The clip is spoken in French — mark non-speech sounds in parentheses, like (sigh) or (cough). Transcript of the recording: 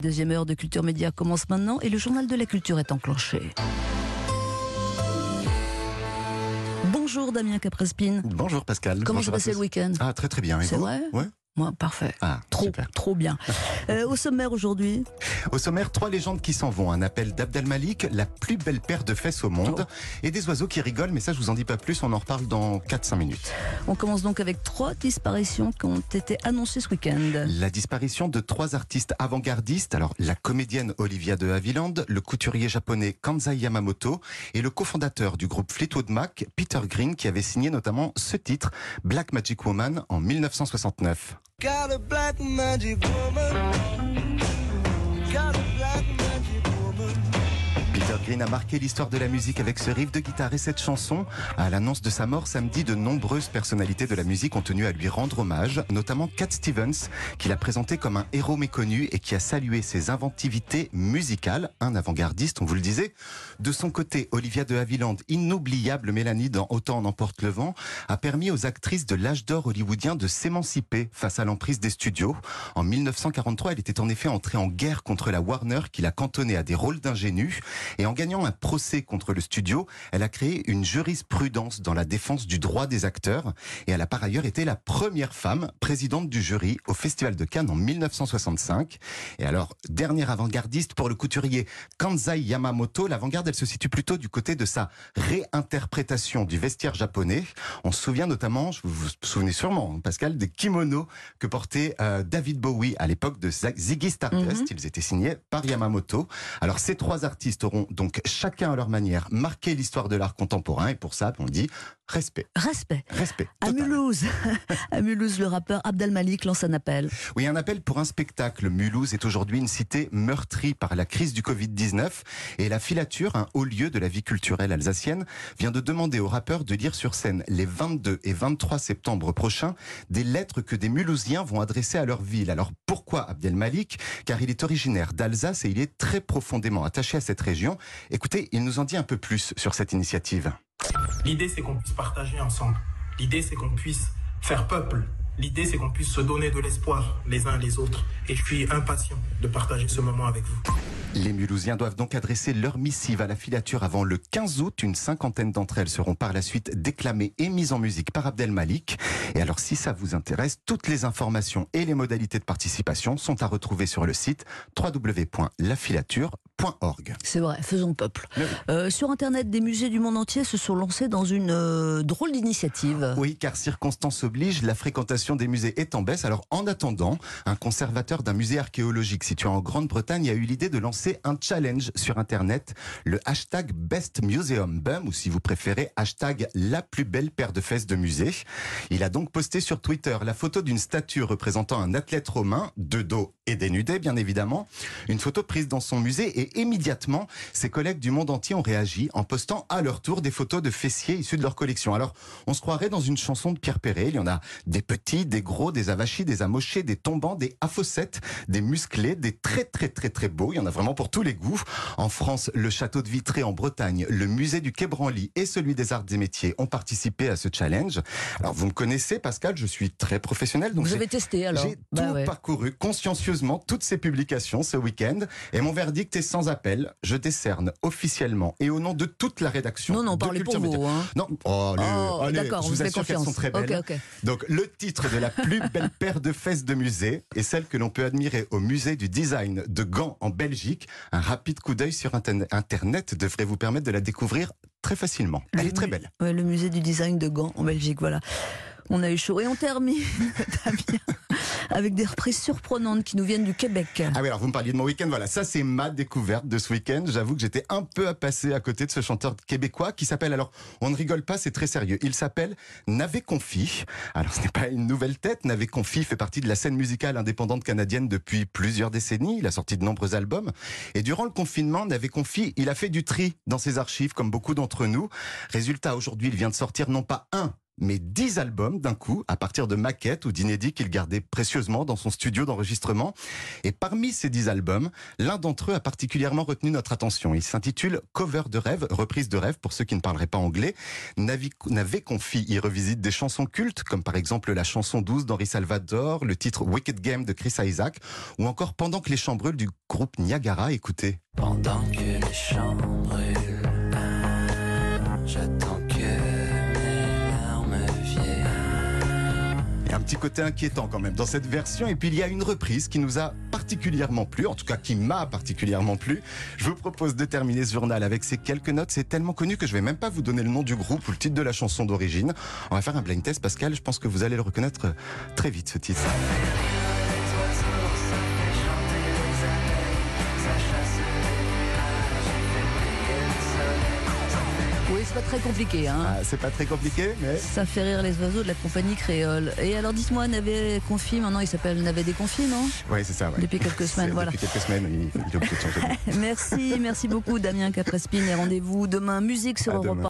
Deuxième heure de Culture Média commence maintenant et le journal de la culture est enclenché. Bonjour Damien Caprespine. Bonjour Pascal. Comment s'est passé le week-end? Ah, très très bien. Et C'est vrai? Ouais. Moi, parfait. Ah, Trop, super. trop bien. (laughs) Euh, au sommaire aujourd'hui, Au sommaire, trois légendes qui s'en vont. Un appel d'Abdel Malik, la plus belle paire de fesses au monde, Oh. et des oiseaux qui rigolent, mais ça je vous en dis pas plus, on en reparle dans 4-5 minutes. on commence donc avec trois disparitions qui ont été annoncées ce week-end. La disparition de trois artistes avant-gardistes, alors la comédienne Olivia de Havilland, le couturier japonais Kanzai Yamamoto et le cofondateur du groupe Fleetwood Mac, Peter Green, qui avait signé notamment ce titre, Black Magic Woman, en 1969. Got a black magic woman. Green a marqué l'histoire de la musique avec ce riff de guitare et cette chanson. À l'annonce de sa mort samedi, de nombreuses personnalités de la musique ont tenu à lui rendre hommage, notamment Cat Stevens, qui l'a présenté comme un héros méconnu et qui a salué ses inventivités musicales, un avant-gardiste, on vous le disait. De son côté, Olivia de Havilland, inoubliable Mélanie dans Autant en emporte le vent, a permis aux actrices de l'âge d'or hollywoodien de s'émanciper face à l'emprise des studios. En 1943, elle était en effet entrée en guerre contre la Warner qui l'a cantonnée à des rôles d'ingénue. Et en gagnant un procès contre le studio, elle a créé une jurisprudence dans la défense du droit des acteurs. Et elle a par ailleurs été la première femme présidente du jury au Festival de Cannes en 1965. Et alors, dernière avant-gardiste pour le couturier Kanzai Yamamoto, l'avant-garde, elle se situe plutôt du côté de sa réinterprétation du vestiaire japonais. On se souvient notamment, vous vous souvenez sûrement, Pascal, des kimonos que portait euh, David Bowie à l'époque de Ziggy Stardust. Mhm. Ils étaient signés par Yamamoto. Alors, ces trois artistes auront donc chacun à leur manière marqué l'histoire de l'art contemporain. Et pour ça, on dit respect. Respect. Respect. À. Mulhouse, (laughs) à Mulhouse, le rappeur Abdel Malik lance un appel. Oui, un appel pour un spectacle. Mulhouse est aujourd'hui une cité meurtrie par la crise du Covid-19 et la filature, un haut lieu de la vie culturelle alsacienne, vient de demander aux rappeurs de lire sur scène les 22 et 23 septembre prochains des lettres que des Mulhousiens vont adresser à leur ville. Alors pourquoi Abdel Malik? Car il est originaire d'Alsace et il est très profondément attaché à cette région. Écoutez, il nous en dit un peu plus sur cette initiative. L'idée, c'est qu'on puisse partager ensemble. L'idée, c'est qu'on puisse faire peuple. L'idée, c'est qu'on puisse se donner de l'espoir les uns les autres. Et je suis impatient de partager ce moment avec vous. Les Mulhousiens doivent donc adresser leur missive à la filature avant le 15 août. Une cinquantaine d'entre elles seront par la suite déclamées et mises en musique par Abdel Malik. Et alors, si ça vous intéresse, toutes les informations et les modalités de participation sont à retrouver sur le site www.lafilature.org. C'est vrai, faisons peuple. Oui. Euh, sur Internet, des musées du monde entier se sont lancés dans une euh, drôle d'initiative. Oui, car circonstance oblige, la fréquentation des musées est en baisse. Alors, en attendant, un conservateur d'un musée archéologique situé en Grande-Bretagne a eu l'idée de lancer un challenge sur Internet, le hashtag Best Museum Bum, ou si vous préférez, hashtag la plus belle paire de fesses de musée. Il a donc posté sur Twitter la photo d'une statue représentant un athlète romain, de dos et dénudé, bien évidemment. Une photo prise dans son musée et immédiatement, ses collègues du monde entier ont réagi en postant à leur tour des photos de fessiers issus de leur collection. Alors, on se croirait dans une chanson de Pierre Perret. Il y en a des petits, des gros, des avachis, des amochés, des tombants, des afossettes, des musclés, des très très très très beaux. Il y en a vraiment pour tous les goûts. En France, le château de Vitré en Bretagne, le musée du Quai Branly et celui des arts et métiers ont participé à ce challenge. Alors, vous me connaissez, Pascal, je suis très professionnel. Donc Vous avez testé alors j'ai Bah tout ouais. parcouru consciencieusement toutes ces publications ce week-end et mon verdict est sans appel. Je décerne officiellement et au nom de toute la rédaction. Non, non, parlez pour vous. Hein. Non, oh, Oh, allez, d'accord, je vous vous assure qu'elles sont très belles. Donc le titre de la plus belle paire de fesses de musée est celle que l'on peut admirer au musée du design de Gand en Belgique. Un rapide coup d'œil sur Internet- devrait vous permettre de la découvrir très facilement. Elle Le est très belle. Ouais, le musée du design de Gand en Belgique, voilà. On a eu chaud et on termine, (laughs) Damien, avec des reprises surprenantes qui nous viennent du Québec. Ah oui, alors vous me parliez de mon week-end, voilà, ça c'est ma découverte de ce week-end. J'avoue que j'étais un peu à passer à côté de ce chanteur québécois qui s'appelle, alors on ne rigole pas, c'est très sérieux, il s'appelle Navé Confi. Alors ce n'est pas une nouvelle tête, Navé Confi fait partie de la scène musicale indépendante canadienne depuis plusieurs décennies, il a sorti de nombreux albums. Et durant le confinement, Navé Confi, il a fait du tri dans ses archives, comme beaucoup d'entre nous. Résultat, aujourd'hui, il vient de sortir non pas un, mais 10 albums d'un coup, à partir de maquettes ou d'inédits qu'il gardait précieusement dans son studio d'enregistrement. Et parmi ces 10 albums, l'un d'entre eux a particulièrement retenu notre attention. Il s'intitule Cover de rêve, reprise de rêve pour ceux qui ne parleraient pas anglais. Navé Confi y revisite des chansons cultes, comme par exemple la chanson 12 d'Henri Salvador, le titre Wicked Game de Chris Isaac, ou encore Pendant que les champs brûlent du groupe Niagara. Écoutez. Pendant que les champs brûlent, j'attends côté inquiétant quand même dans cette version. Et puis il y a une reprise qui nous a particulièrement plu, en tout cas qui m'a particulièrement plu. Je vous propose de terminer ce journal avec ces quelques notes. C'est tellement connu que je vais même pas vous donner le nom du groupe ou le titre de la chanson d'origine. On va faire un blind test, Pascal. Je pense que vous allez le reconnaître très vite ce titre. Très compliqué. Hein. Ah, c'est pas très compliqué, mais Ça fait rire les oiseaux de la compagnie créole. Et alors dites-moi, Navet Confi, maintenant il s'appelle Navet des Confis, non? Oui, c'est ça. ouais. Depuis quelques semaines, voilà. Depuis quelques semaines, il, il. (laughs) Merci, merci beaucoup Damien Caprespine et rendez-vous demain musique sur À Europe demain.